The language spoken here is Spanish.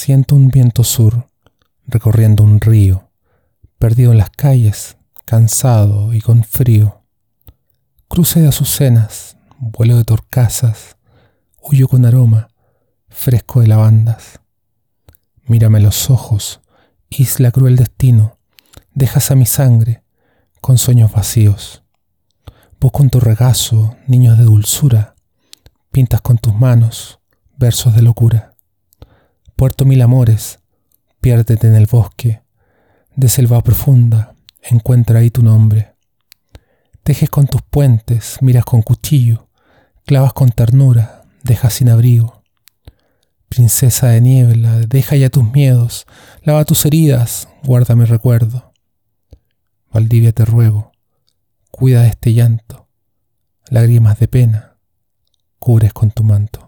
Siento un viento sur recorriendo un río, perdido en las calles, cansado y con frío. Cruce de azucenas, vuelo de torcasas, huyo con aroma, fresco de lavandas. Mírame los ojos, isla cruel destino, dejas a mi sangre con sueños vacíos. Vos con tu regazo, niños de dulzura, pintas con tus manos versos de locura. Puerto mil amores, piérdete en el bosque, de selva profunda, encuentra ahí tu nombre. Tejes con tus puentes, miras con cuchillo, clavas con ternura, dejas sin abrigo. Princesa de niebla, deja ya tus miedos, lava tus heridas, guarda mi recuerdo. Valdivia te ruego, cuida de este llanto, lágrimas de pena, cubres con tu manto.